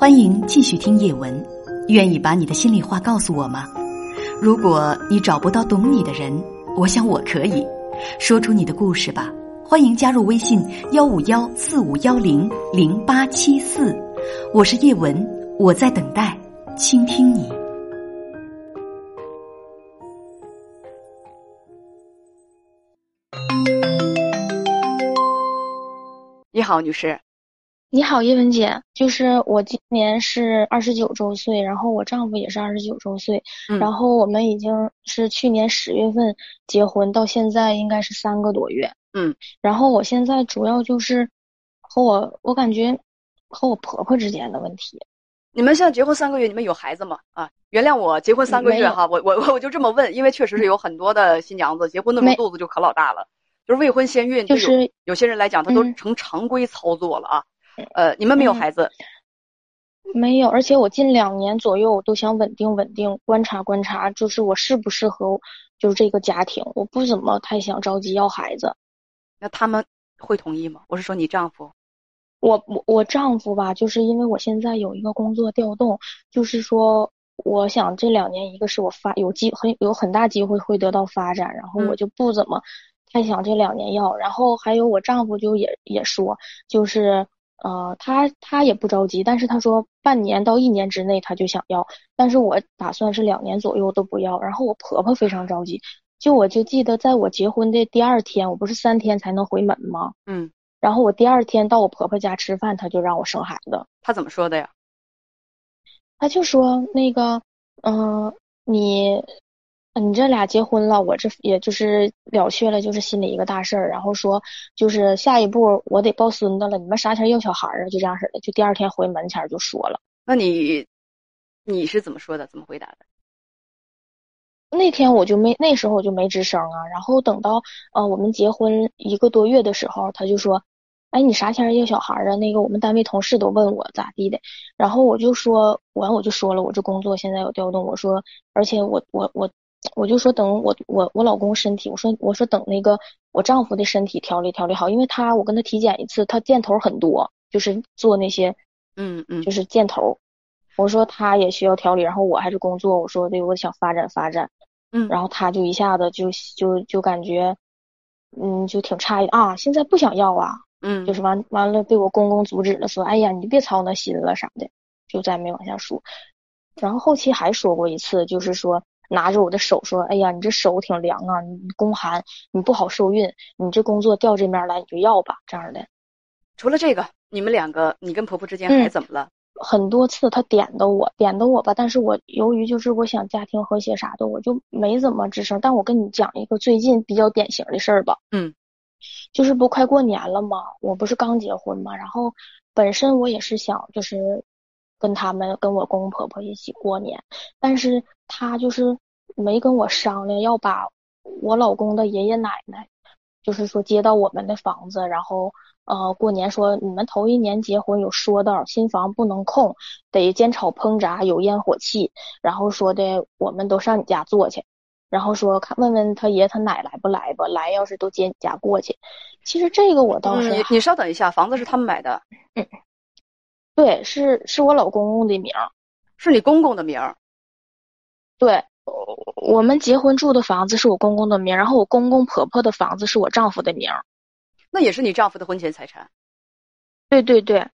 欢迎继续听叶文，愿意把你的心里话告诉我吗？如果你找不到懂你的人，我想我可以说出你的故事吧。欢迎加入微信幺五幺四五幺零零八七四，我是叶文，我在等待倾听你。你好，女士。你好，叶文姐，就是我今年是二十九周岁，然后我丈夫也是二十九周岁，嗯。然后我们已经是去年十月份结婚，到现在应该是三个多月，嗯，然后我现在主要就是和我，我感觉和我婆婆之间的问题，你们现在结婚三个月，你们有孩子吗？啊，原谅我结婚三个没有月哈，我我我我就这么问，因为确实是有很多的新娘子结婚的时候没肚子就可老大了，就是未婚先孕，就有是有些人来讲，他都嗯。成常规操作了啊。呃，你们没有嗯孩子，没有，而且我近两年左右我都想稳定稳定，观察观察，就是我适不适合就是这个家庭，我不怎么太想着急要孩子。那他们会同意吗？我是说你丈夫。我我我丈夫吧，就是因为我现在有一个工作调动，就是说，我想这两年，一个是我发有机很有很大机会会得到发展，然后我嗯就不怎么太想这两年要，然后还有我丈夫就也也说，就是呃，他他也不着急，但是他说半年到一年之内他就想要，但是我打算是两年左右都不要，然后我婆婆非常着急，就我就记得在我结婚的第二天，我不是三天才能回门吗？嗯，然后我第二天到我婆婆家吃饭，她就让我生孩子。她怎么说的呀？她就说那个，嗯、你，你这俩结婚了，我这也就是了却了，就是心里一个大事儿。然后说，就是下一步我得抱孙子了，你们啥前要小孩儿啊？就这样式的，就第二天回门前就说了。那你你是怎么说的？怎么回答的？那天我就没，那时候我就没吱声啊。然后等到呃我们结婚一个多月的时候，他就说：“哎，你啥前儿要小孩儿啊？那个我们单位同事都问我咋地的。”然后我就说，完我就说了，我这工作现在有调动，我说，而且我我我我就说等我我我老公身体，我说我说等那个我丈夫的身体调理调理好，因为他我跟他体检一次，他箭头很多，就是做那些嗯嗯就是箭头。我说他也需要调理，然后我还是工作，我说对，我想发展发展。嗯，然后他就一下子就就就感觉，嗯，就挺诧异啊，现在不想要啊，嗯，就是完完了被我公公阻止了，说，哎呀，你别操那心了啥的，就再没往下说。然后后期还说过一次，就是说拿着我的手说，哎呀，你这手挺凉啊，你宫寒，你不好受孕，你这工作调这面来你就要吧，这样的。除了这个，你们两个，你跟婆婆之间嗯还怎么了？很多次她点的我，点的我吧，但是我由于就是我想家庭和谐啥的，我就没怎么吱声。但我跟你讲一个最近比较典型的事儿吧，嗯，就是不快过年了嘛？我不是刚结婚嘛，然后本身我也是想就是跟他们跟我公公婆婆一起过年，但是他就是没跟我商量要把我老公的爷爷奶奶，就是说接到我们的房子，然后呃过年说你们头一年结婚有说道，新房不能空，得煎炒烹炸有烟火气，然后说的我们都上你家坐去。然后说看问问他爷他奶来不来吧，来要是都接你家过去。其实这个我倒是嗯，你你稍等一下，房子是他们买的，对，是是我老公公的名儿。是你公公的名儿。对，我我们结婚住的房子是我公公的名儿，然后我公公婆婆的房子是我丈夫的名儿。那也是你丈夫的婚前财产。对对对，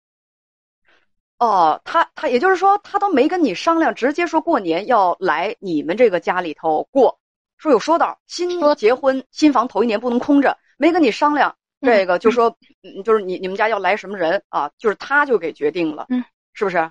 哦，他他也就是说，他都没跟你商量，直接说过年要来你们这个家里头过，说有说道，新说结婚新房头一年不能空着，没跟你商量，嗯这个就说，嗯，就是你你们家要来什么人啊，就是他就给决定了，嗯，是不是？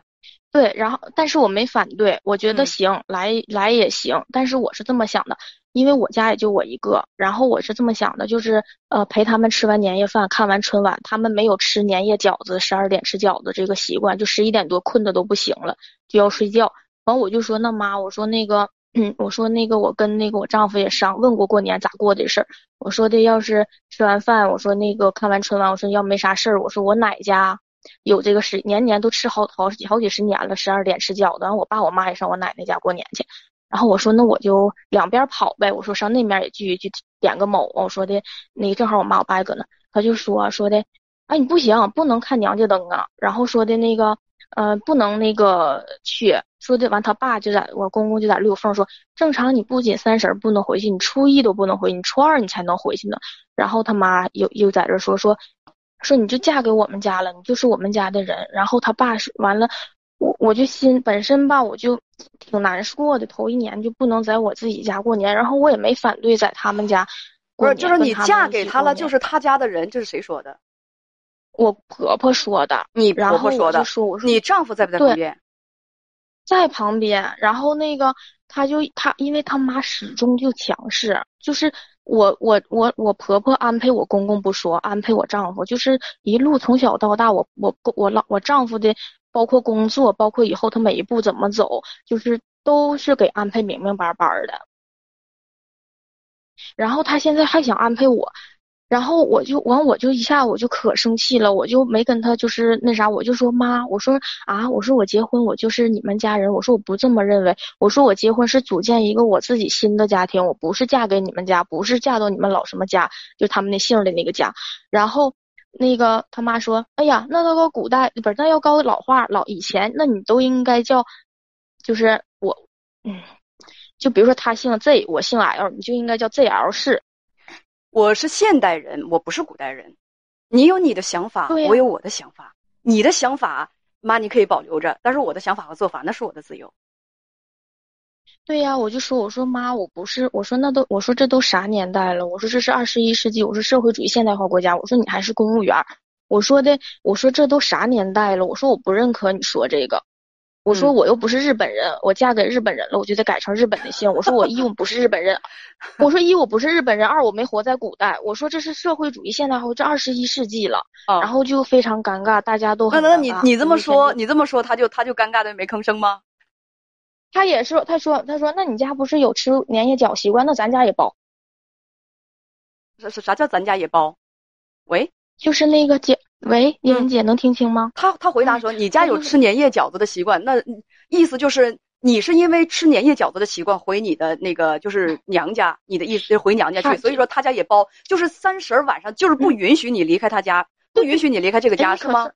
对，然后但是我没反对，我觉得嗯行，来来也行。但是我是这么想的，因为我家也就我一个，然后我是这么想的，就是呃陪他们吃完年夜饭，看完春晚，他们没有吃年夜饺子，十二点吃饺子这个习惯，就十一点多困的都不行了，就要睡觉。完我就说那妈，我说那个，嗯，我说那个我跟那个我丈夫也商问过过年咋过的事儿，我说的要是吃完饭，我说那个看完春晚，我说要没啥事儿，我说我奶家。有这个十年年都吃好好几好几十年了，十二点吃饺子，然后我爸我妈也上我奶奶家过年去，然后我说那我就两边跑呗，我说上那边也去去点个卯，我说的那正好我妈我爸搁那，他就说说的，哎你不行，不能看娘家灯啊，然后说的那个呃，不能那个去，说的完，他爸就在我公公就在溜缝说，正常你不仅三十不能回去，你初一都不能回去，你初二你才能回去呢。然后他妈又又在这说说，说你就嫁给我们家了，你就是我们家的人。然后他爸是完了，我我就心本身吧，我就挺难过的，头一年就不能在我自己家过年，然后我也没反对在他们家。不是，就是你嫁给他了，就是他家的人，这是谁说的？我婆婆说的。你婆婆说的。说我说你丈夫在不在旁边？在旁边。然后那个他就他，因为他妈始终就强势，就是我我我我婆婆安排我公公不说，安排我丈夫，就是一路从小到大，我我我老我丈夫的，包括工作，包括以后他每一步怎么走，就是都是给安排明明白白的。然后他现在还想安排我，然后我就完我就一下我就可生气了，我就没跟他就是那啥，我就说妈，我说啊，我说我结婚我就是你们家人，我说我不这么认为，我说我结婚是组建一个我自己新的家庭，我不是嫁给你们家，不是嫁到你们老什么家，就他们那姓的那个家。然后那个他妈说，哎呀，那那个古代不是那要高老话老以前，那你都应该叫，就是我，嗯。就比如说他姓 Z，我姓 L，你就应该叫 ZL 氏。我是现代人，我不是古代人。你有你的想法，我有我的想法。你的想法，妈你可以保留着，但是我的想法和做法那是我的自由。对呀，我就说，我说妈，我不是，我说那都，我说这都啥年代了？我说这是二十一世纪，我说社会主义现代化国家，我说你还是公务员。我说的，我说这都啥年代了？我说我不认可你说这个。我说我又不是日本人，我嫁给日本人了，我就得改成日本的姓。我说我一我不是日本人，我说一我不是日本人，二我没活在古代。我说这是社会主义现代化，这二十一世纪了，然后就非常尴尬，大家都那那你你这么说，你这么说，他就他就尴尬的没吭声吗？他也是，他说他说那你家不是有吃年夜饺习惯，那咱家也包。啥啥啥叫咱家也包？喂，就是那个姐。喂，叶文姐，能听清吗？他他回答说：“你家有吃年夜饺子的习惯，那意思就是你是因为吃年夜饺子的习惯回你的那个就是娘家，你的意思回娘家去，所以说他家也包，就是三十晚上就是不允许你离开他家，不允许你离开这个家，是吗？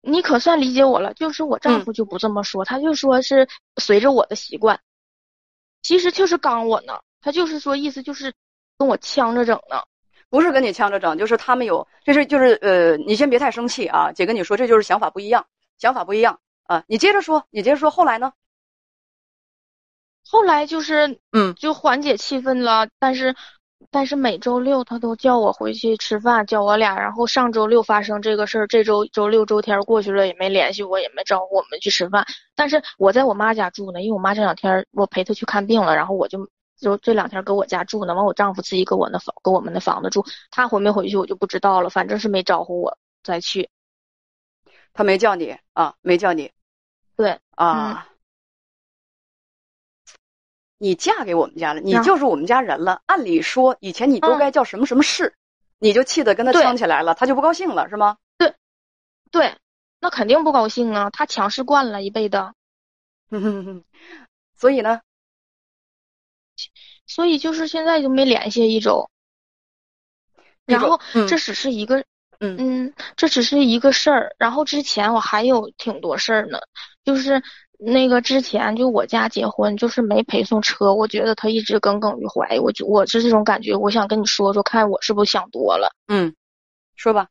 你可算理解我了，就是我丈夫就不这么说，他就说是随着我的习惯，其实就是刚我呢，他就是说意思就是跟我呛着整呢。”不是跟你呛着整，就是他们有，这是就是呃，你先别太生气啊，姐跟你说，这就是想法不一样，想法不一样啊，你接着说，你接着说，后来呢？后来就是嗯，就缓解气氛了，但是但是每周六他都叫我回去吃饭，叫我俩，然后上周六发生这个事儿，这周周六周天过去了也没联系我，也没招呼我们去吃饭，但是我在我妈家住呢，因为我妈这两天我陪她去看病了，然后我就。就这两天搁我家住呢，完我丈夫自己搁我那房，搁我们那房子住。他回没回去我就不知道了，反正是没招呼我再去。他没叫你啊？没叫你？对啊。你嫁给我们家了，你就是我们家人了。按理说以前你都该叫什么什么氏，你就气得跟他呛起来了，他就不高兴了，是吗？对，对，那肯定不高兴啊，他强势惯了一辈子。所以呢？所以就是现在就没联系一周，然后这只是一个，嗯嗯，这只是一个事儿。然后之前我还有挺多事儿呢，就是那个之前就我家结婚就是没陪送车，我觉得他一直耿耿于怀，我就我是这种感觉，我想跟你说说，看我是不是想多了。嗯，说吧，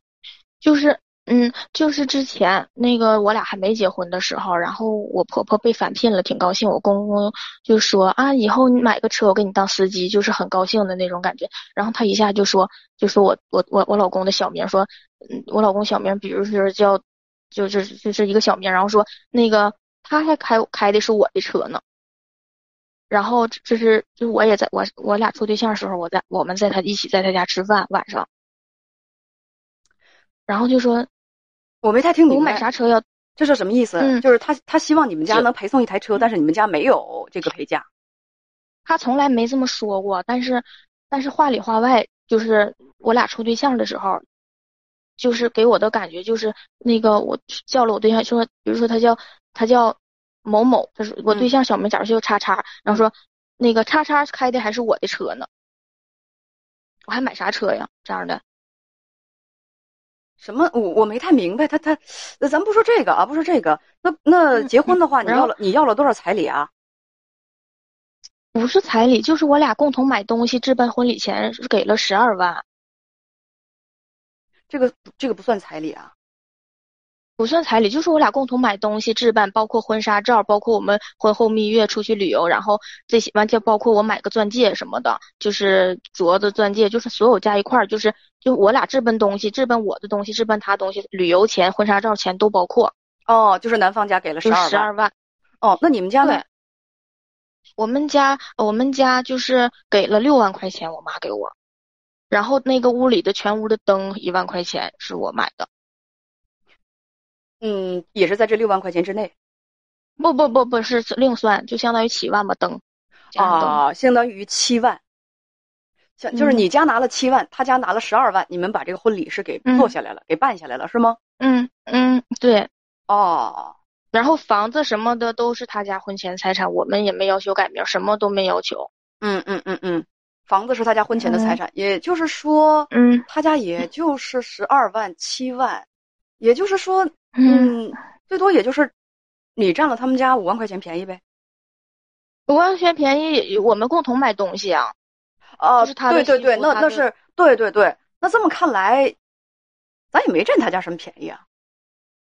就是。嗯，就是之前那个我俩还没结婚的时候，然后我婆婆被返聘了，挺高兴。我公公就说啊，以后你买个车，我给你当司机，就是很高兴的那种感觉。然后他一下就说，就说我我我我老公的小名，说，嗯，我老公小名，比如说叫，就是就是一个小名，然后说那个他还开开的是我的车呢。然后这是就我也在我我俩处对象的时候，我在我们在他一起在他家吃饭晚上，然后就说。我没太听明白，我买啥车要？这是什么意思？嗯，就是他他希望你们家能陪送一台车，但是你们家没有这个陪嫁。他从来没这么说过，但是但是话里话外，就是我俩处对象的时候，就是给我的感觉就是那个我叫了我对象说，比如说他叫他叫某某，他说我对象小名假如叫叉叉，然后说那个叉叉开的还是我的车呢，我还买啥车呀？这样的。什么？我我没太明白，他他，咱不说这个啊，不说这个。那那结婚的话，你要了你要了多少彩礼啊？不是彩礼，就是我俩共同买东西置办婚礼钱给了十二万。这个这个不算彩礼啊。不算彩礼，就是我俩共同买东西置办，包括婚纱照，包括我们婚后蜜月出去旅游，然后这些完全包括我买个钻戒什么的，就是镯子、钻戒，就是所有加一块儿，就是就我俩置办东西，置办我的东西，置办他东西，旅游钱、婚纱照钱都包括。哦，就是男方家给了十二万。十二万。哦，那你们家呢？我们家我们家就是给了六万块钱，我妈给我，然后那个屋里的全屋的灯一万块钱是我买的。嗯，也是在这六万块钱之内，不不不不是另算，就相当于七万吧，等啊，相当于七万，像就是你家拿了七万，他家拿了十二万，你们把这个婚礼是给做下来了，给办下来了，是吗？嗯嗯，对，哦，然后房子什么的都是他家婚前财产，我们也没要求改名，什么都没要求。嗯嗯嗯嗯，房子是他家婚前的财产，也就是说，嗯，他家也就是十二万七万，也就是说。嗯，最多也就是你占了他们家五万块钱便宜呗。五万块钱便宜，我们共同买东西啊。哦，是他对对对，那那是对对对。那这么看来，咱也没占他家什么便宜啊。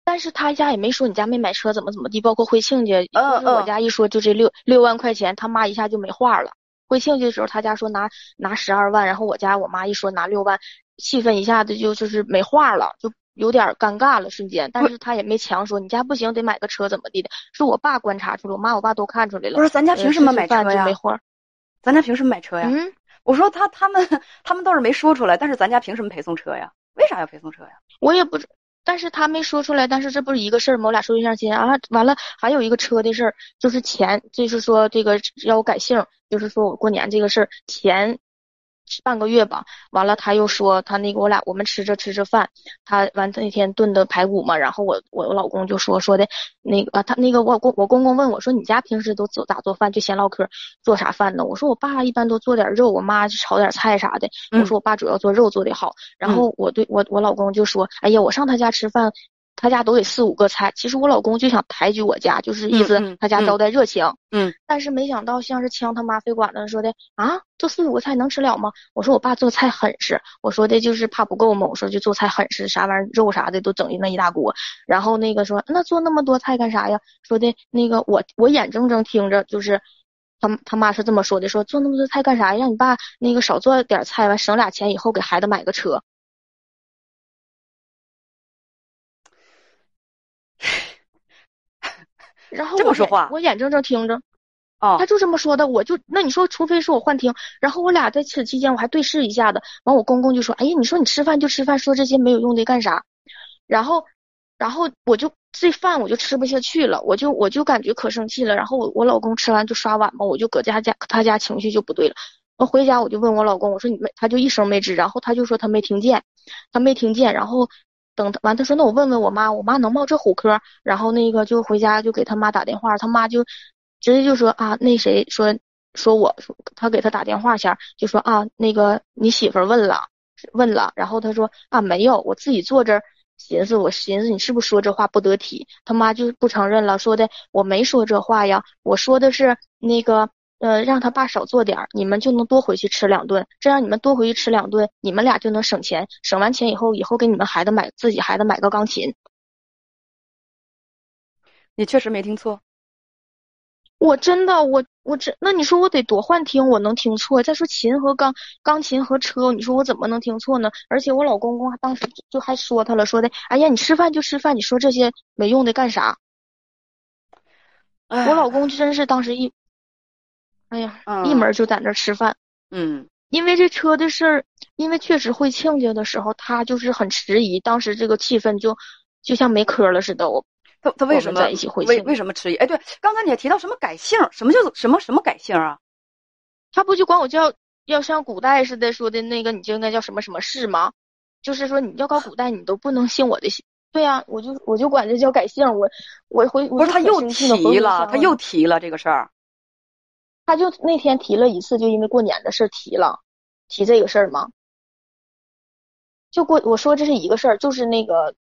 但是他家也没说你家没买车怎么怎么地，包括回庆家，嗯嗯，我家一说就这六六万块钱，他妈一下就没话了。回庆家的时候，他家说拿拿十二万，然后我家我妈一说拿六万，气氛一下子就就是没话了，就。有点尴尬了，瞬间，但是他也没强说你家不行，得买个车怎么地的，是我爸观察出来，我妈我爸都看出来了。不是咱家凭什么买车呀？咱家凭什么买车呀？嗯，我说他他们他们倒是没说出来，但是咱家凭什么陪送车呀？为啥要陪送车呀？我也不知，但是他没说出来，但是这不是一个事儿吗？我俩说对象亲啊，完了还有一个车的事儿，就是钱，就是说这个要我改姓，就是说我过年这个事儿钱。半个月吧，完了他又说他那个我俩我们吃着吃着饭，他完那天炖的排骨嘛，然后我我我老公就说说的那个他那个我公我公公问我说你家平时都做咋做饭就闲唠嗑做啥饭呢？我说我爸一般都做点肉，我妈就炒点菜啥的。我说我爸主要做肉做的好，然后我对我我老公就说哎呀我上他家吃饭。他家都得四五个菜，其实我老公就想抬举我家，就是意思他家招待热情。嗯，但是没想到像是呛他妈肺管子说的啊，做四五个菜能吃了吗？我说我爸做菜狠实，我说的就是怕不够嘛，我说就做菜狠实，啥玩意儿肉啥的都整那一大锅。然后那个说那做那么多菜干啥呀？说的那个我我眼睁睁听着就是他他妈是这么说的，说做那么多菜干啥？让你爸那个少做点菜，完省俩钱，以后给孩子买个车。然后这么说话，我眼睁睁听着，哦，他就这么说的，我就那你说，除非是我幻听。然后我俩在此期间，我还对视一下子，完我公公就说：“哎呀，你说你吃饭就吃饭，说这些没有用的干啥？”然后，然后我就这饭我就吃不下去了，我就我就感觉可生气了。然后我我老公吃完就刷碗嘛，我就搁家家他家情绪就不对了。我回家我就问我老公，我说你没，他就一声没吱，然后他就说他没听见，他没听见，然后。等他完，他说那我问问我妈，我妈能冒这虎科？然后那个就回家就给他妈打电话，他妈就直接就说啊，那谁说说我他给他打电话前就说啊，那个你媳妇问了问了，然后他说啊没有，我自己坐这寻思，我寻思你是不是说这话不得体？他妈就不承认了，说的我没说这话呀，我说的是那个。呃，让他爸少做点儿，你们就能多回去吃两顿。这样你们多回去吃两顿，你们俩就能省钱。省完钱以后，以后给你们孩子买自己孩子买个钢琴。你确实没听错，我真的，我我这那你说我得多幻听，我能听错？再说琴和钢钢琴和车，你说我怎么能听错呢？而且我老公公当时就还说他了，说的，哎呀，你吃饭就吃饭，你说这些没用的干啥？我老公真是当时一。哎呀，一门就在那吃饭。嗯，因为这车的事儿，因为确实会亲家的时候，他就是很迟疑。当时这个气氛就就像没嗑了似的。我他他为什么在一起会为为什么迟疑？哎，对，刚才你还提到什么改姓？什么叫什么什么改姓啊？他不就管我叫要像古代似的说的那个，你就应该叫什么什么氏吗？就是说你要搞古代，你都不能姓我的姓。对呀，我就我就管这叫改姓。我我回不是他又提了，他又提了这个事儿。他就那天提了一次，就因为过年的事提了，提这个事儿吗？就过我说这是一个事儿，就是那个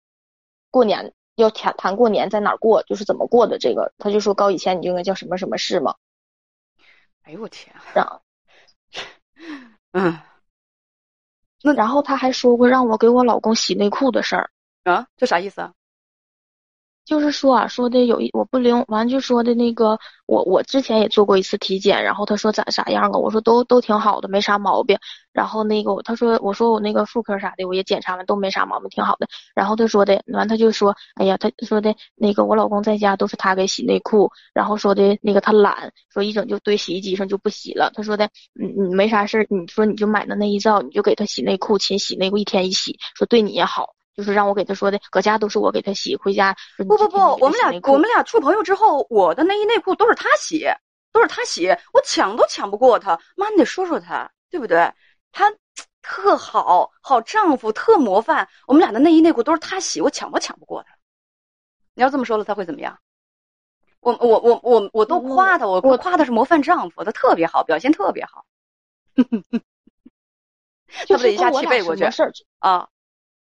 过年要谈谈过年在哪儿过，就是怎么过的这个，他就说高以前你就应该叫什么什么事嘛。哎呦我天啊！然后嗯那然后他还说过让我给我老公洗内裤的事儿。啊，这啥意思啊？就是说啊，说的有一我不灵，完就说的那个我我之前也做过一次体检，然后他说咋啥样啊？我说都都挺好的，没啥毛病。然后那个他说我说我那个妇科啥的我也检查完都没啥毛病，挺好的。然后他说的完他就说哎呀他说的那个我老公在家都是他给洗内裤，然后说的那个他懒，说一整就堆洗衣机上就不洗了。他说的嗯你没啥事儿，你说你就买那内衣皂，你就给他洗内裤，勤洗内裤一天一洗，说对你也好。就是让我给他说的，搁家都是我给他洗，回家不不不我们俩我们俩处朋友之后，我的内衣内裤都是他洗，都是他洗，我抢都抢不过他。妈，你得说说他，对不对？他特好，好丈夫，特模范。我们俩的内衣内裤都是他洗，我抢都抢不过他。你要这么说了，他会怎么样？我我我我我都夸他，我我夸他是模范丈夫，他特别好，表现特别好。就他不得一下是我俩齐背过去啊？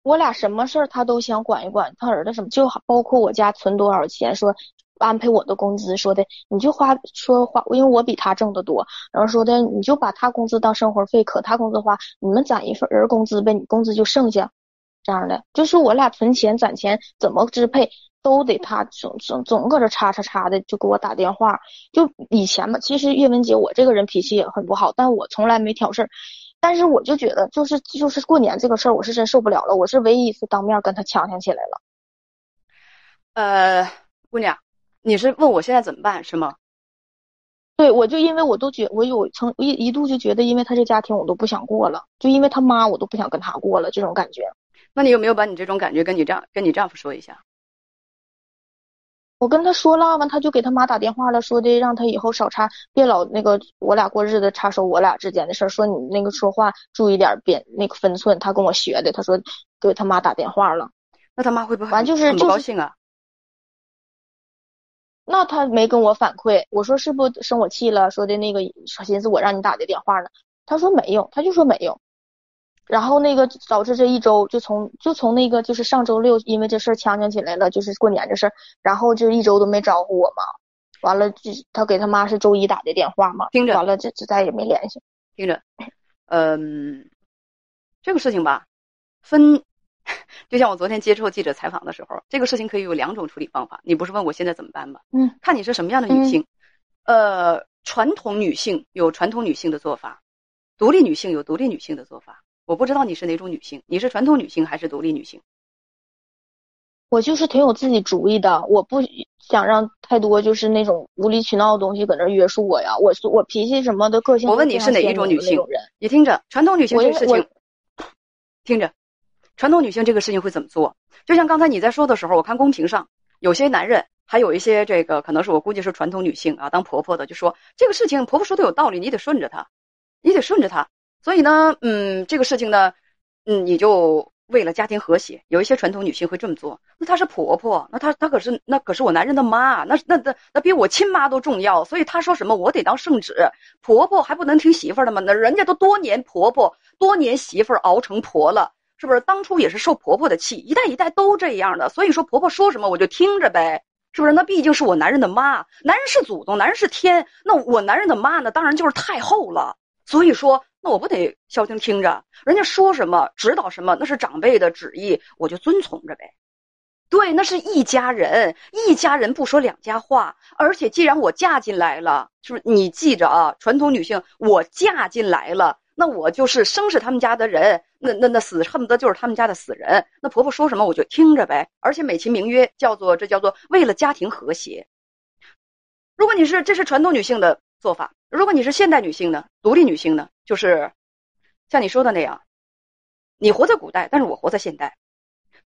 我俩什么事儿他都想管一管，他儿子什么就好包括我家存多少钱，说安排我的工资，说的你就花说花，因为我比他挣得多，然后说的你就把他工资当生活费，可他工资花，你们攒一份人工资呗，你工资就剩下，这样的，就是我俩存钱攒钱怎么支配。都得他总总总搁这叉叉叉的，就给我打电话。就以前吧，其实叶文杰我这个人脾气也很不好，但我从来没挑事儿。但是我就觉得，就是就是过年这个事儿，我是真受不了了。我是唯一一次当面跟他呛呛起来了。呃，姑娘，你是问我现在怎么办是吗？对，我就因为我都觉我有曾一一度就觉得，因为他这家庭我都不想过了，就因为他妈我都不想跟他过了，这种感觉。那你有没有把你这种感觉跟你丈跟你丈夫说一下？我跟他说了，完他就给他妈打电话了，说的让他以后少插，别老那个我俩过日子插手我俩之间的事儿，说你那个说话注意点别那个分寸。他跟我学的，他说给他妈打电话了，那他妈会不会完就是就是高兴啊？那他没跟我反馈。我说是不生我气了，说的那个寻思我让你打的电话呢，他说没有，他就说没有。然后那个导致这一周就从就从那个就是上周六因为这事儿呛呛起来了，就是过年这事儿，然后就一周都没招呼我嘛。完了，就他给他妈是周一打的电话嘛，听着完了这这再也没联系。听着，嗯，这个事情吧，分，就像我昨天接受记者采访的时候，这个事情可以有两种处理方法。你不是问我现在怎么办吗？嗯，看你是什么样的女性。呃，传统女性有传统女性的做法，独立女性有独立女性的做法。我不知道你是哪种女性，你是传统女性还是独立女性？我就是挺有自己主意的，我不想让太多就是那种无理取闹的东西搁那儿约束我呀。我是我脾气什么的个性我问你是哪一种女性？你听着，传统女性这个事情，听着，传统女性这个事情会怎么做？就像刚才你在说的时候，我看公屏上有些男人，还有一些这个可能是我估计是传统女性啊，当婆婆的就说这个事情婆婆说的有道理，你得顺着她，你得顺着她。所以呢，嗯，这个事情呢，嗯，你就为了家庭和谐，有一些传统女性会这么做。那她是婆婆，那她她可是那可是我男人的妈，那那那那比我亲妈都重要。所以她说什么我得当圣旨，婆婆还不能听媳妇儿的吗？那人家都多年婆婆，多年媳妇儿熬成婆了，是不是？当初也是受婆婆的气，一代一代都这样的。所以说婆婆说什么我就听着呗，是不是？那毕竟是我男人的妈，男人是祖宗，男人是天，那我男人的妈呢，当然就是太后了。所以说，那我不得消停听着，人家说什么指导什么，那是长辈的旨意，我就遵从着呗。对，那是一家人，一家人不说两家话。而且既然我嫁进来了，是不是？你记着啊，传统女性，我嫁进来了，那我就是生是他们家的人，那那那死恨不得就是他们家的死人。那婆婆说什么我就听着呗。而且美其名曰叫做这叫做为了家庭和谐。如果你是这是传统女性的做法，如果你是现代女性呢，独立女性呢，就是像你说的那样，你活在古代，但是我活在现代，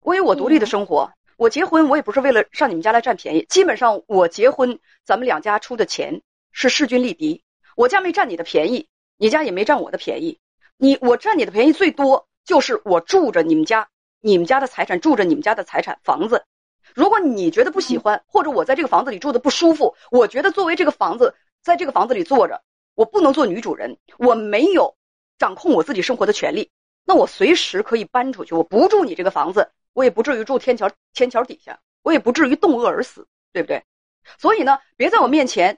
我有我独立的生活。我结婚，我也不是为了上你们家来占便宜。基本上，我结婚，咱们两家出的钱是势均力敌。我家没占你的便宜，你家也没占我的便宜。你我占你的便宜最多就是我住着你们家，你们家的财产，住着你们家的财产房子。如果你觉得不喜欢，或者我在这个房子里住的不舒服，我觉得作为这个房子，在这个房子里坐着，我不能做女主人，我没有掌控我自己生活的权利。那我随时可以搬出去，我不住你这个房子，我也不至于住天桥天桥底下，我也不至于冻饿而死，对不对？所以呢，别在我面前，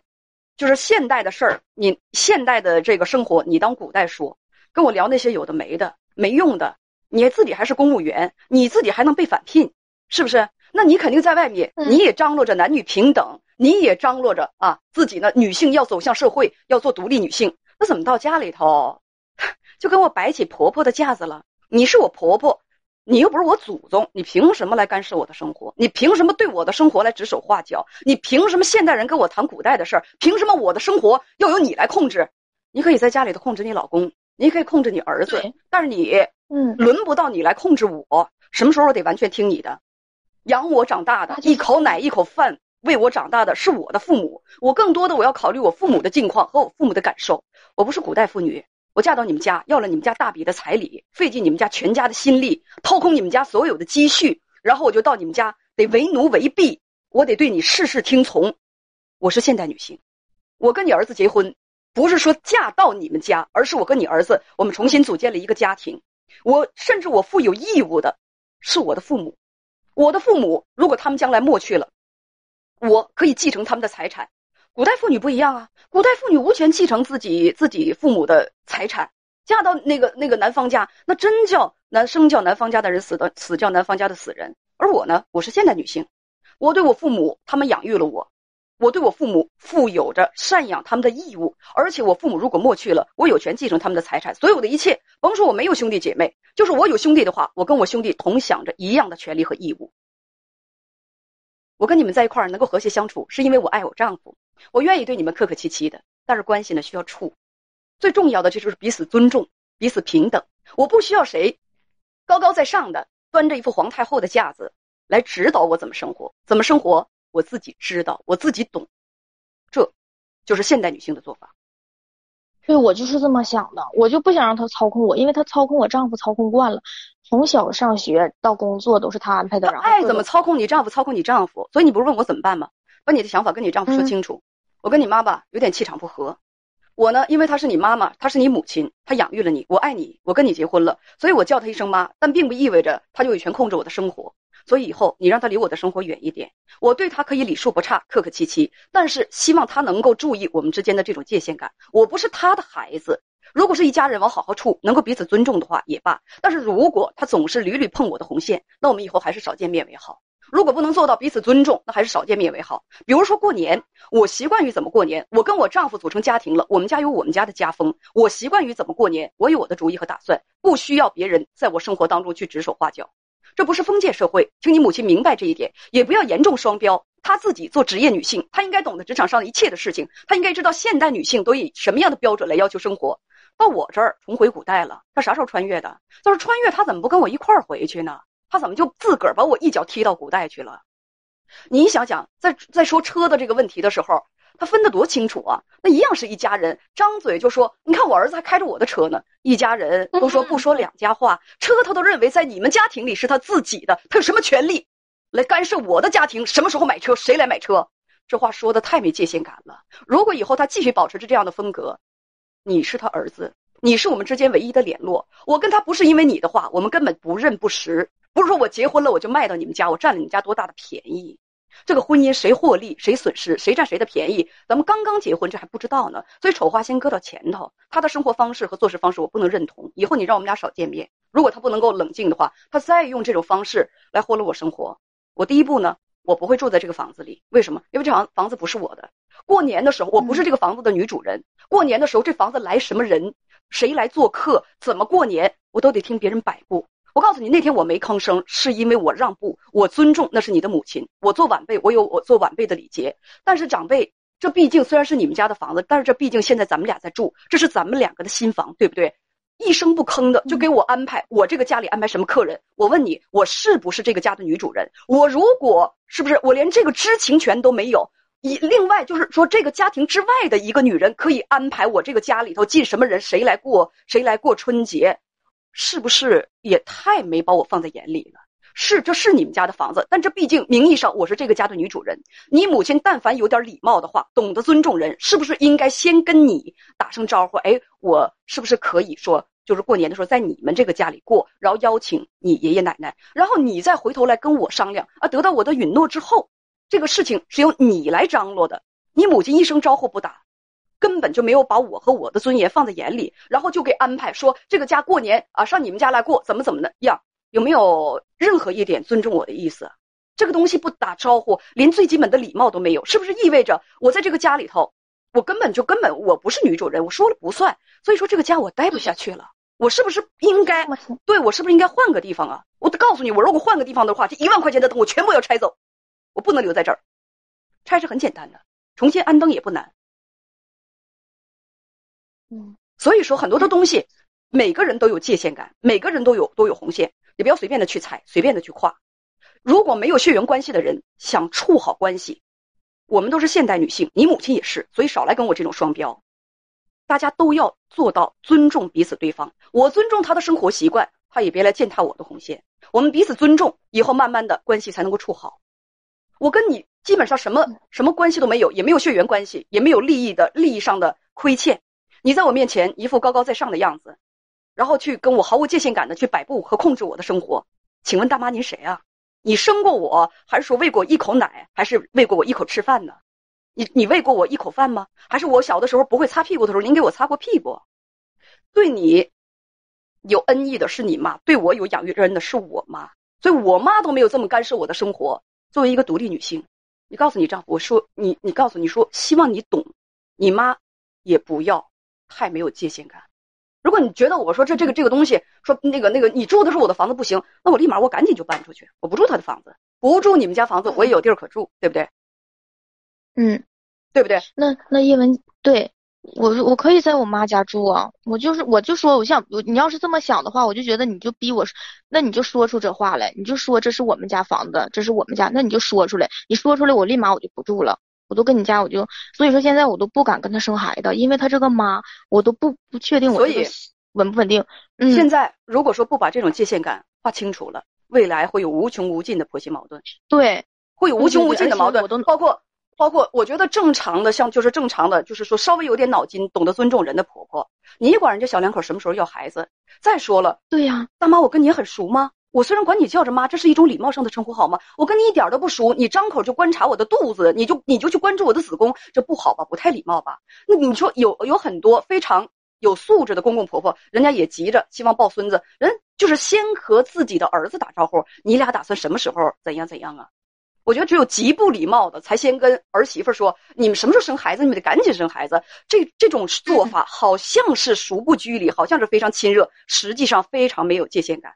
就是现代的事儿，你现代的这个生活，你当古代说，跟我聊那些有的没的、没用的。你自己还是公务员，你自己还能被返聘，是不是？那你肯定在外面，你也张罗着男女平等，你也张罗着啊，自己呢，女性要走向社会，要做独立女性。那怎么到家里头，就跟我摆起婆婆的架子了？你是我婆婆，你又不是我祖宗，你凭什么来干涉我的生活？你凭什么对我的生活来指手画脚？你凭什么现代人跟我谈古代的事儿？凭什么我的生活要由你来控制？你可以在家里头控制你老公，你可以控制你儿子，但是你。嗯，轮不到你来控制我，什么时候我得完全听你的。养我长大的，一口奶一口饭喂我长大的是我的父母，我更多的我要考虑我父母的境况和我父母的感受。我不是古代妇女，我嫁到你们家要了你们家大笔的彩礼，费尽你们家全家的心力，掏空你们家所有的积蓄，然后我就到你们家得为奴为婢，我得对你事事听从。我是现代女性，我跟你儿子结婚，不是说嫁到你们家，而是我跟你儿子我们重新组建了一个家庭。我甚至我负有义务的，是我的父母。我的父母如果他们将来没去了，我可以继承他们的财产。古代妇女不一样啊，古代妇女无权继承自己自己父母的财产。嫁到那个那个男方家，那真叫男生叫男方家的人死的死叫男方家的死人。而我呢，我是现代女性，我对我父母，他们养育了我。我对我父母负有着赡养他们的义务，而且我父母如果没去了，我有权继承他们的财产，所有的一切。甭说我没有兄弟姐妹，就是我有兄弟的话，我跟我兄弟同享着一样的权利和义务。我跟你们在一块儿能够和谐相处，是因为我爱我丈夫，我愿意对你们客客气气的。但是关系呢需要处，最重要的这就是彼此尊重，彼此平等。我不需要谁高高在上的端着一副皇太后的架子来指导我怎么生活，怎么生活。我自己知道，我自己懂，这就是现代女性的做法。对，我就是这么想的，我就不想让他操控我，因为他操控我丈夫操控惯了，从小上学到工作都是他安排的。然后爱怎么操控你丈夫，操控你丈夫。所以你不是问我怎么办吗？把你的想法跟你丈夫说清楚。我跟你妈吧有点气场不合，我呢，因为她是你妈妈，她是你母亲，她养育了你，我爱你，我跟你结婚了，所以我叫她一声妈，但并不意味着她就有权控制我的生活。所以以后你让他离我的生活远一点，我对他可以礼数不差，客客气气，但是希望他能够注意我们之间的这种界限感。我不是他的孩子，如果是一家人，往好好处，能够彼此尊重的话也罢。但是如果他总是屡屡碰我的红线，那我们以后还是少见面为好。如果不能做到彼此尊重，那还是少见面为好。比如说过年，我习惯于怎么过年，我跟我丈夫组成家庭了，我们家有我们家的家风，我习惯于怎么过年，我有我的主意和打算，不需要别人在我生活当中去指手画脚。这不是封建社会，请你母亲明白这一点，也不要严重双标。她自己做职业女性，她应该懂得职场上一切的事情，她应该知道现代女性都以什么样的标准来要求生活。到我这儿重回古代了，她啥时候穿越的？要是穿越，她怎么不跟我一块儿回去呢？她怎么就自个儿把我一脚踢到古代去了？你想想，在在说车的这个问题的时候。他分得多清楚啊！那一样是一家人，张嘴就说：“你看我儿子还开着我的车呢。”一家人都说不说两家话，车他都认为在你们家庭里是他自己的，他有什么权利来干涉我的家庭？什么时候买车，谁来买车？这话说的太没界限感了。如果以后他继续保持着这样的风格，你是他儿子，你是我们之间唯一的联络。我跟他不是因为你的话，我们根本不认不识。不是说我结婚了我就卖到你们家，我占了你们家多大的便宜。这个婚姻谁获利谁损失谁占谁的便宜？咱们刚刚结婚，这还不知道呢。所以丑话先搁到前头。他的生活方式和做事方式我不能认同。以后你让我们俩少见面。如果他不能够冷静的话，他再用这种方式来祸了我生活。我第一步呢，我不会住在这个房子里。为什么？因为这房房子不是我的。过年的时候，我不是这个房子的女主人。过年的时候，这房子来什么人，谁来做客，怎么过年，我都得听别人摆布。我告诉你，那天我没吭声，是因为我让步，我尊重，那是你的母亲。我做晚辈，我有我做晚辈的礼节。但是长辈，这毕竟虽然是你们家的房子，但是这毕竟现在咱们俩在住，这是咱们两个的新房，对不对？一声不吭的就给我安排，我这个家里安排什么客人？我问你，我是不是这个家的女主人？我如果是不是，我连这个知情权都没有。以另外就是说，这个家庭之外的一个女人可以安排我这个家里头进什么人，谁来过，谁来过春节。是不是也太没把我放在眼里了？是，这是你们家的房子，但这毕竟名义上我是这个家的女主人。你母亲但凡有点礼貌的话，懂得尊重人，是不是应该先跟你打声招呼？哎，我是不是可以说就是过年的时候在你们这个家里过，然后邀请你爷爷奶奶，然后你再回头来跟我商量啊，得到我的允诺之后，这个事情是由你来张罗的。你母亲一声招呼不打，根本就没有把我和我的尊严放在眼里，然后就给安排说这个家过年啊，上你们家来过，怎么怎么的样，有没有任何一点尊重我的意思？这个东西不打招呼，连最基本的礼貌都没有，是不是意味着我在这个家里头，我根本就根本我不是女主人，我说了不算，所以说这个家我待不下去了，我是不是应该对我是不是应该换个地方啊？我告诉你，我如果换个地方的话，这一万块钱的灯我全部要拆走，我不能留在这儿，拆是很简单的。重新安灯也不难，嗯，所以说很多的东西，每个人都有界限感，每个人都有都有红线，你不要随便的去踩，随便的去跨。如果没有血缘关系的人想处好关系，我们都是现代女性，你母亲也是，所以少来跟我这种双标。大家都要做到尊重彼此对方，我尊重他的生活习惯，他也别来践踏我的红线。我们彼此尊重，以后慢慢的关系才能够处好。我跟你。基本上什么什么关系都没有，也没有血缘关系，也没有利益的利益上的亏欠。你在我面前一副高高在上的样子，然后去跟我毫无界限感的去摆布和控制我的生活。请问大妈您谁啊？你生过我，还是说喂过一口奶，还是喂过我一口吃饭呢？你你喂过我一口饭吗？还是我小的时候不会擦屁股的时候，您给我擦过屁股？对你有恩义的是你妈，对我有养育之恩的是我妈，所以我妈都没有这么干涉我的生活。作为一个独立女性。你告诉你丈夫，我说你，你告诉你说，希望你懂，你妈也不要太没有界限感。如果你觉得我说这这个这个东西，说那个那个你住的是我的房子不行，那我立马我赶紧就搬出去，我不住他的房子，不住你们家房子，我也有地儿可住，对不对？嗯，对不对？那那叶文对。我我可以在我妈家住啊，我就是我就说我想你要是这么想的话，我就觉得你就逼我，那你就说出这话来，你就说这是我们家房子，这是我们家，那你就说出来，你说出来我立马我就不住了，我都跟你家我就，所以说现在我都不敢跟他生孩子，因为他这个妈我都不不确定我稳不稳定。嗯，现在如果说不把这种界限感划清楚了，未来会有无穷无尽的婆媳矛盾。对，会有无穷无尽的矛盾，包括。包括我觉得正常的，像就是正常的，就是说稍微有点脑筋、懂得尊重人的婆婆，你管人家小两口什么时候要孩子？再说了，对呀，大妈，我跟你很熟吗？我虽然管你叫着妈，这是一种礼貌上的称呼，好吗？我跟你一点都不熟，你张口就观察我的肚子，你就你就去关注我的子宫，这不好吧？不太礼貌吧？那你说有有很多非常有素质的公公婆婆，人家也急着希望抱孙子，人就是先和自己的儿子打招呼，你俩打算什么时候怎样怎样啊？我觉得只有极不礼貌的，才先跟儿媳妇说：“你们什么时候生孩子？你们得赶紧生孩子。”这这种做法好像是熟不拘礼，好像是非常亲热，实际上非常没有界限感。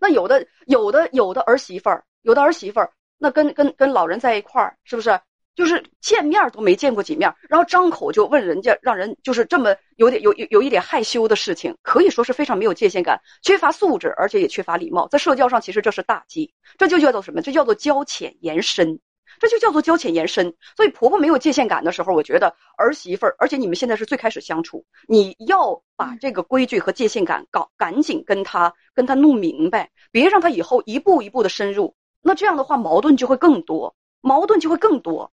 那有的有的有的儿媳妇儿，有的儿媳妇儿，那跟跟跟老人在一块儿，是不是？就是见面都没见过几面，然后张口就问人家，让人就是这么有点有有有一点害羞的事情，可以说是非常没有界限感，缺乏素质，而且也缺乏礼貌。在社交上，其实这是大忌，这就叫做什么？这叫做交浅言深，这就叫做交浅言深。所以婆婆没有界限感的时候，我觉得儿媳妇儿，而且你们现在是最开始相处，你要把这个规矩和界限感搞赶紧跟她跟她弄明白，别让她以后一步一步的深入，那这样的话矛盾就会更多，矛盾就会更多。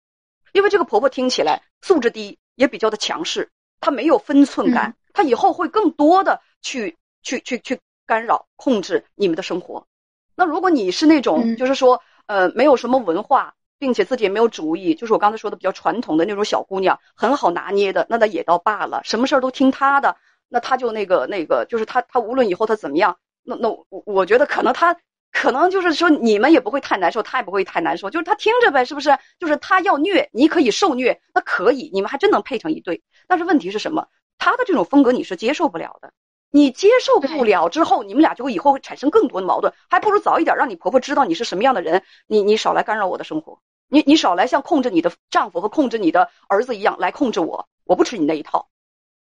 因为这个婆婆听起来素质低，也比较的强势，她没有分寸感，她以后会更多的去去去去干扰控制你们的生活。那如果你是那种就是说呃没有什么文化，并且自己也没有主意，就是我刚才说的比较传统的那种小姑娘，很好拿捏的，那那也倒罢了，什么事儿都听她的，那她就那个那个，就是她她无论以后她怎么样，那那我我觉得可能她。可能就是说你们也不会太难受，她也不会太难受，就是她听着呗，是不是？就是她要虐，你可以受虐，那可以，你们还真能配成一对。但是问题是什么？她的这种风格你是接受不了的，你接受不了之后，你们俩就会以后会产生更多的矛盾。还不如早一点让你婆婆知道你是什么样的人，你你少来干扰我的生活，你你少来像控制你的丈夫和控制你的儿子一样来控制我，我不吃你那一套。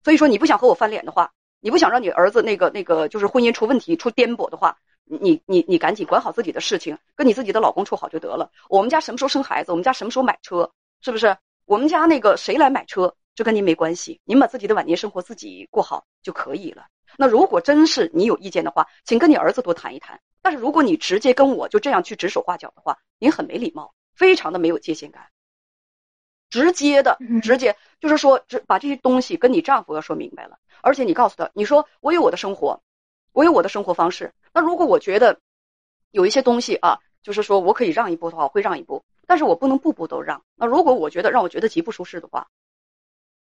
所以说你不想和我翻脸的话，你不想让你儿子那个那个就是婚姻出问题出颠簸的话。你你你赶紧管好自己的事情，跟你自己的老公处好就得了。我们家什么时候生孩子？我们家什么时候买车？是不是？我们家那个谁来买车？这跟您没关系，您把自己的晚年生活自己过好就可以了。那如果真是你有意见的话，请跟你儿子多谈一谈。但是如果你直接跟我就这样去指手画脚的话，您很没礼貌，非常的没有界限感。直接的，直接就是说，只把这些东西跟你丈夫要说明白了，而且你告诉他，你说我有我的生活。我有我的生活方式。那如果我觉得有一些东西啊，就是说我可以让一步的话，我会让一步，但是我不能步步都让。那如果我觉得让我觉得极不舒适的话，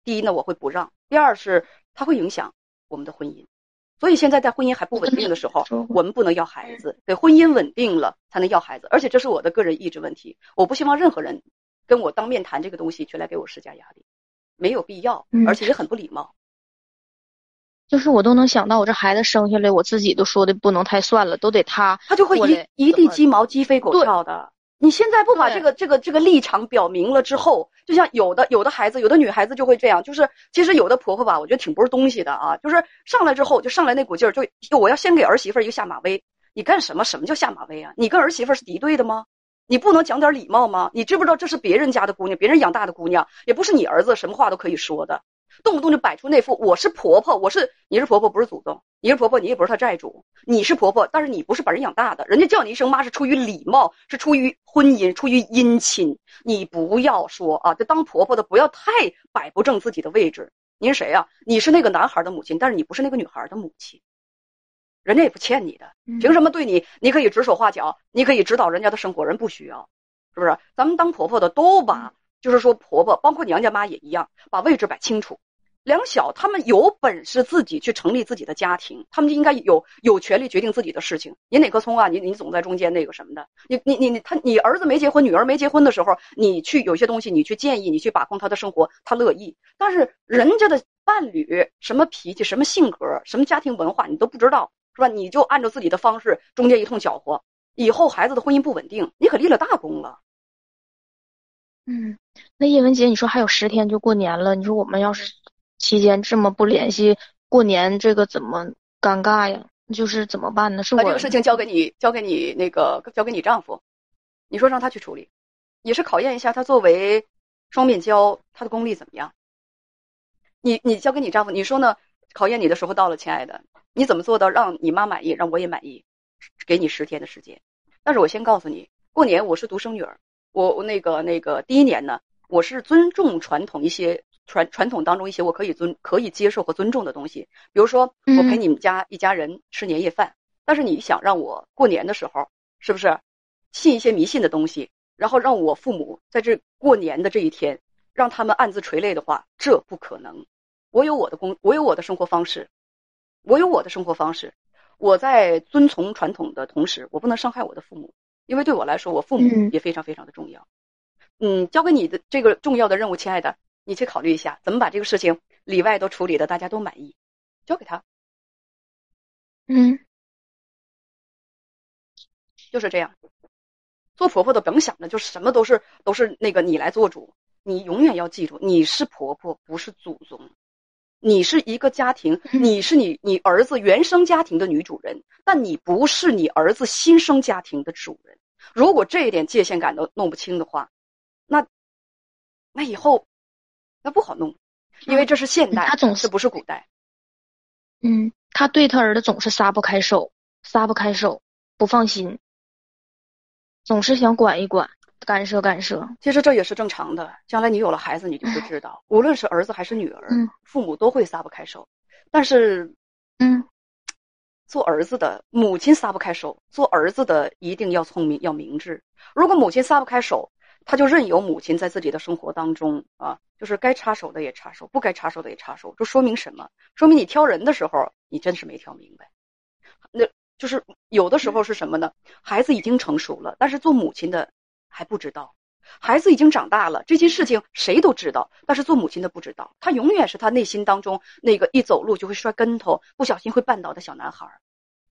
第一呢，我会不让；第二是它会影响我们的婚姻。所以现在在婚姻还不稳定的时候，我们不能要孩子，得婚姻稳定了才能要孩子。而且这是我的个人意志问题，我不希望任何人跟我当面谈这个东西，却来给我施加压力，没有必要，而且也很不礼貌。就是我都能想到，我这孩子生下来，我自己都说的不能太算了，都得他，他就会一一地鸡毛，鸡飞狗跳的。你现在不把这个这个这个立场表明了之后，就像有的有的孩子，有的女孩子就会这样，就是其实有的婆婆吧，我觉得挺不是东西的啊，就是上来之后就上来那股劲儿，就就我要先给儿媳妇一个下马威，你干什么？什么叫下马威啊？你跟儿媳妇是敌对的吗？你不能讲点礼貌吗？你知不知道这是别人家的姑娘，别人养大的姑娘，也不是你儿子，什么话都可以说的。动不动就摆出那副我是婆婆，我是你是婆婆不是祖宗，你是婆婆你也不是她债主，你是婆婆，但是你不是把人养大的，人家叫你一声妈是出于礼貌，是出于婚姻，出于姻亲，你不要说啊，这当婆婆的不要太摆不正自己的位置。您谁呀？你是那个男孩的母亲，但是你不是那个女孩的母亲，人家也不欠你的，凭什么对你？你可以指手画脚，你可以指导人家的生活，人不需要，是不是？咱们当婆婆的都把，就是说婆婆，包括娘家妈也一样，把位置摆清楚。两小他们有本事自己去成立自己的家庭，他们就应该有有权利决定自己的事情。你哪棵葱啊？你你总在中间那个什么的？你你你你他你儿子没结婚，女儿没结婚的时候，你去有些东西你去建议，你去把控他的生活，他乐意。但是人家的伴侣什么脾气、什么性格、什么家庭文化你都不知道，是吧？你就按照自己的方式中间一通搅和，以后孩子的婚姻不稳定，你可立了大功了。嗯，那叶文杰，你说还有十天就过年了，你说我们要是。期间这么不联系，过年这个怎么尴尬呀？就是怎么办呢？是我把这个事情交给你，交给你那个，交给你丈夫，你说让他去处理，也是考验一下他作为双面胶他的功力怎么样。你你交给你丈夫，你说呢？考验你的时候到了，亲爱的，你怎么做到让你妈满意，让我也满意？给你十天的时间。但是我先告诉你，过年我是独生女儿，我我那个那个第一年呢，我是尊重传统一些。传传统当中一些我可以尊可以接受和尊重的东西，比如说我陪你们家一家人吃年夜饭，但是你想让我过年的时候是不是信一些迷信的东西，然后让我父母在这过年的这一天让他们暗自垂泪的话，这不可能。我有我的工，我有我的生活方式，我有我的生活方式。我在遵从传统的同时，我不能伤害我的父母，因为对我来说，我父母也非常非常的重要。嗯，交给你的这个重要的任务，亲爱的。你去考虑一下，怎么把这个事情里外都处理的大家都满意，交给他。嗯，就是这样。做婆婆的甭想着就是什么都是都是那个你来做主，你永远要记住，你是婆婆，不是祖宗。你是一个家庭，你是你你儿子原生家庭的女主人，但你不是你儿子新生家庭的主人。如果这一点界限感都弄不清的话，那那以后。那不好弄，因为这是现代，他总是不是古代。嗯，他对他儿子总是撒不开手，撒不开手，不放心，总是想管一管，干涉干涉。其实这也是正常的，将来你有了孩子，你就会知道，无论是儿子还是女儿，父母都会撒不开手。但是，嗯，做儿子的母亲撒不开手，做儿子的一定要聪明，要明智。如果母亲撒不开手，他就任由母亲在自己的生活当中啊，就是该插手的也插手，不该插手的也插手。这说明什么？说明你挑人的时候，你真是没挑明白。那就是有的时候是什么呢？孩子已经成熟了，但是做母亲的还不知道。孩子已经长大了，这件事情谁都知道，但是做母亲的不知道。他永远是他内心当中那个一走路就会摔跟头、不小心会绊倒的小男孩。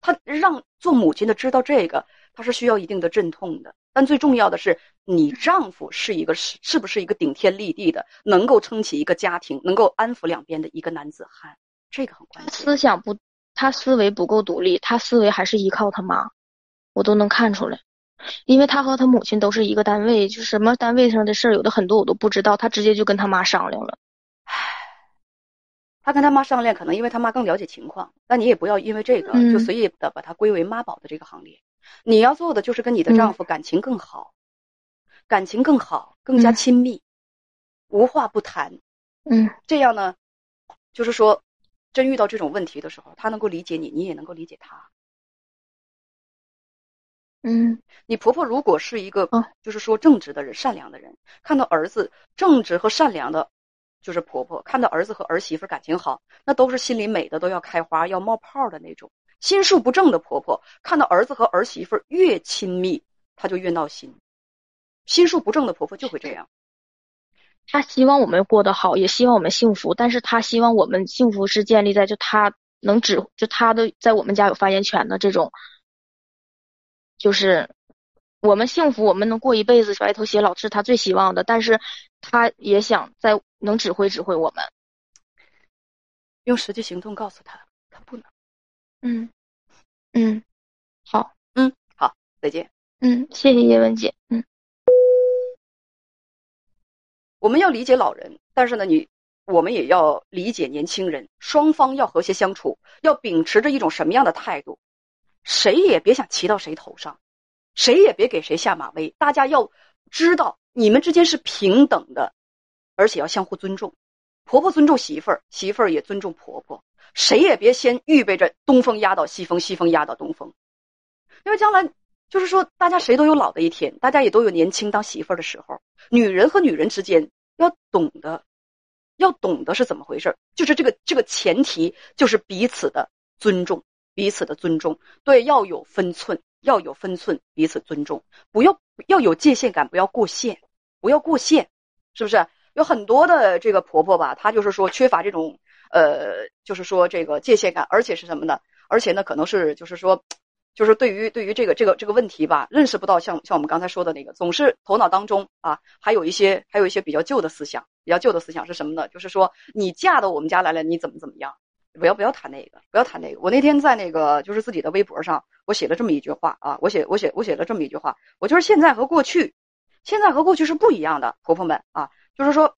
他让做母亲的知道这个，他是需要一定的阵痛的。但最重要的是，你丈夫是一个是是不是一个顶天立地的，能够撑起一个家庭，能够安抚两边的一个男子汉，这个很关键。思想不，他思维不够独立，他思维还是依靠他妈，我都能看出来，因为他和他母亲都是一个单位，就什么单位上的事儿，有的很多我都不知道，他直接就跟他妈商量了。唉，他跟他妈商量，可能因为他妈更了解情况，但你也不要因为这个就随意的把他归为妈宝的这个行列。你要做的就是跟你的丈夫感情更好，感情更好，更加亲密，无话不谈。嗯，这样呢，就是说，真遇到这种问题的时候，他能够理解你，你也能够理解他。嗯你婆婆如果是一个嗯就是说正直的人、善良的人，看到儿子正直和善良的，就是婆婆看到儿子和儿媳妇感情好，那都是心里美的都要开花、要冒泡的那种。心术不正的婆婆看到儿子和儿媳妇越亲密，她就越闹心。心术不正的婆婆就会这样。她希望我们过得好，也希望我们幸福，但是她希望我们幸福是建立在就她能指就她的在我们家有发言权的这种，就是我们幸福，我们能过一辈子白头偕老是她最希望的，但是她也想在能指挥指挥我们。用实际行动告诉他，他不能。嗯嗯，好，嗯，好，再见。嗯，谢谢叶文姐，嗯。我们要理解老人，但是呢，你我们也要理解年轻人，双方要和谐相处，要秉持着一种什么样的态度？谁也别想骑到谁头上，谁也别给谁下马威。大家要知道，你们之间是平等的，而且要相互尊重。婆婆尊重媳妇儿，媳妇儿也尊重婆婆。谁也别先预备着东风压倒西风，西风压倒东风，因为将来就是说，大家谁都有老的一天，大家也都有年轻当媳妇儿的时候。女人和女人之间要懂得，要懂得是怎么回事就是这个这个前提就是彼此的尊重，彼此的尊重，对，要有分寸，要有分寸，彼此尊重，不要要有界限感，不要过线，不要过线，是不是？有很多的这个婆婆吧，她就是说缺乏这种呃，就是说这个界限感，而且是什么呢？而且呢，可能是就是说。就是对于对于这个这个这个问题吧，认识不到像像我们刚才说的那个，总是头脑当中啊，还有一些还有一些比较旧的思想，比较旧的思想是什么呢？就是说你嫁到我们家来了，你怎么怎么样？不要不要谈那个，不要谈那个。我那天在那个就是自己的微博上，我写了这么一句话啊，我写我写我写了这么一句话，我就是现在和过去，现在和过去是不一样的，婆婆们啊，就是说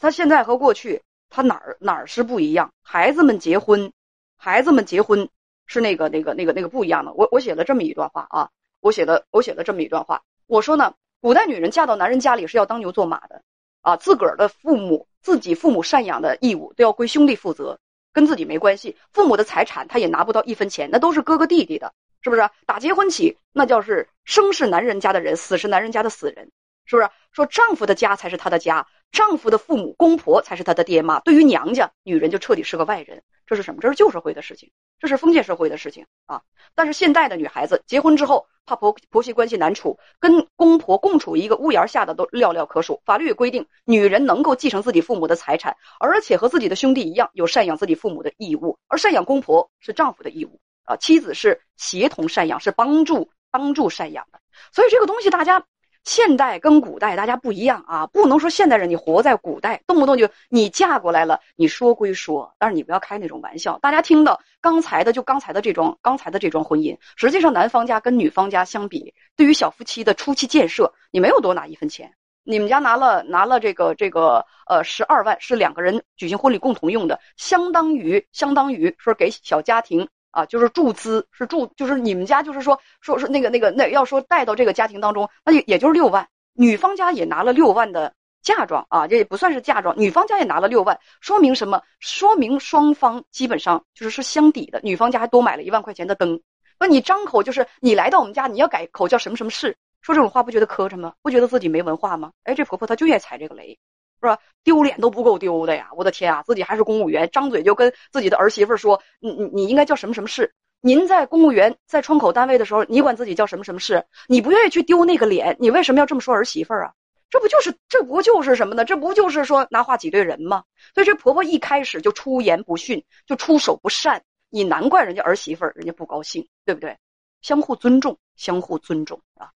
他现在和过去他哪儿哪儿是不一样？孩子们结婚，孩子们结婚。是那个那个那个那个不一样的。我我写了这么一段话啊，我写了我写了这么一段话。我说呢，古代女人嫁到男人家里是要当牛做马的啊，自个儿的父母自己父母赡养的义务都要归兄弟负责，跟自己没关系。父母的财产他也拿不到一分钱，那都是哥哥弟弟的，是不是？打结婚起，那叫是生是男人家的人，死是男人家的死人，是不是？说丈夫的家才是他的家，丈夫的父母公婆才是他的爹妈。对于娘家，女人就彻底是个外人。这是什么？这是旧社会的事情，这是封建社会的事情啊！但是现代的女孩子结婚之后，怕婆婆媳关系难处，跟公婆共处一个屋檐下的都寥寥可数。法律也规定，女人能够继承自己父母的财产，而且和自己的兄弟一样有赡养自己父母的义务，而赡养公婆是丈夫的义务啊！妻子是协同赡养，是帮助帮助赡养的。所以这个东西大家。现代跟古代大家不一样啊，不能说现代人你活在古代，动不动就你嫁过来了，你说归说，但是你不要开那种玩笑。大家听到刚才的就刚才的这桩刚才的这桩婚姻，实际上男方家跟女方家相比，对于小夫妻的初期建设，你没有多拿一分钱，你们家拿了拿了这个这个呃十二万，是两个人举行婚礼共同用的，相当于相当于说给小家庭。啊，就是注资，是注，就是你们家，就是说，说说那个那个那要说带到这个家庭当中，那也也就是六万，女方家也拿了六万的嫁妆啊，这也不算是嫁妆，女方家也拿了六万，说明什么？说明双方基本上就是是相抵的，女方家还多买了一万块钱的灯。那你张口就是你来到我们家，你要改口叫什么什么事？说这种话不觉得磕碜吗？不觉得自己没文化吗？哎，这婆婆她就愿意踩这个雷。是吧？丢脸都不够丢的呀！我的天啊，自己还是公务员，张嘴就跟自己的儿媳妇说：“你你你应该叫什么什么事？您在公务员在窗口单位的时候，你管自己叫什么什么事？你不愿意去丢那个脸，你为什么要这么说儿媳妇啊？这不就是这不就是什么呢？这不就是说拿话挤兑人吗？所以这婆婆一开始就出言不逊，就出手不善，你难怪人家儿媳妇人家不高兴，对不对？相互尊重，相互尊重啊！